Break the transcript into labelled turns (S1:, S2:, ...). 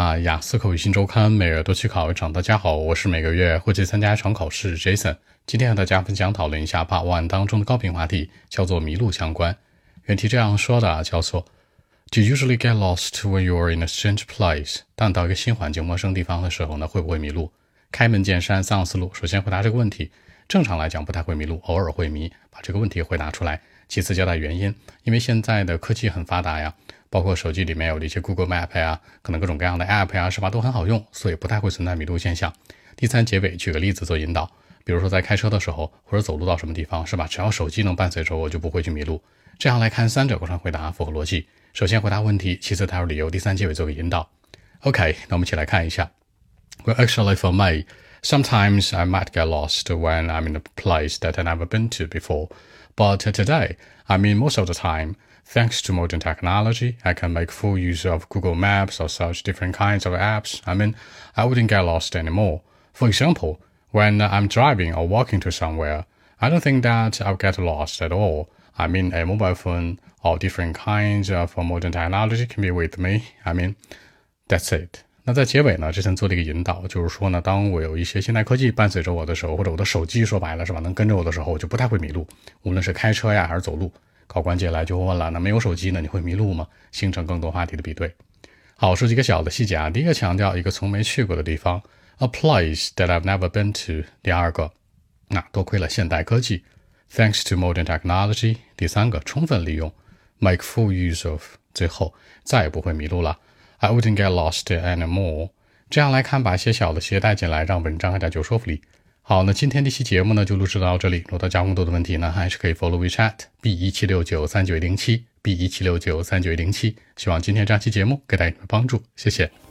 S1: 那雅思口语新周刊每月都去考一场。大家好，我是每个月会去参加一场考试 Jason。今天和大家分享讨论一下 Part One 当中的高频话题，叫做迷路相关。原题这样说的，叫做 Do you usually get lost when you are in a strange place？当到一个新环境、陌生地方的时候呢，会不会迷路？开门见山，三个思路。首先回答这个问题，正常来讲不太会迷路，偶尔会迷。把这个问题回答出来。其次交代原因，因为现在的科技很发达呀。包括手机里面有的一些 Google Map 呀，可能各种各样的 App 呀，是吧，都很好用，所以不太会存在迷路现象。第三结尾举个例子做引导，比如说在开车的时候，或者走路到什么地方，是吧？只要手机能伴随着我，就不会去迷路。这样来看，三者构成回答符合逻辑。首先回答问题，其次带入理由，第三结尾做个引导。OK，那我们一起来看一下。Well, actually, for me, sometimes I might get lost when I'm in a place that I've never been to before. But today, I mean, most of the time. Thanks to modern technology, I can make full use of Google Maps or such different kinds of apps. I mean, I wouldn't get lost anymore. For example, when I'm driving or walking to somewhere, I don't think that I'll get lost at all. I mean, a mobile phone or different kinds of modern technology can be with me. I mean, that's it. 那在结尾呢，之前做了一个引导，就是说呢，当我有一些现代科技伴随着我的时候，或者我的手机说白了是吧，能跟着我的时候，我就不太会迷路，无论是开车呀还是走路。考官接来就问了：那没有手机呢？你会迷路吗？形成更多话题的比对。好，说几个小的细节啊。第一个强调一个从没去过的地方，a place that I've never been to。第二个，那多亏了现代科技，thanks to modern technology。第三个，充分利用，make full use of。最后，再也不会迷路了，I wouldn't get lost anymore。这样来看，把一些小的细节带进来，让文章更加具有说服力。好，那今天这期节目呢就录制到这里。如果大家更多的问题呢，还是可以 follow WeChat b 一七六九三九零七 b 一七六九三九零七。希望今天这期节目给大家帮助，谢谢。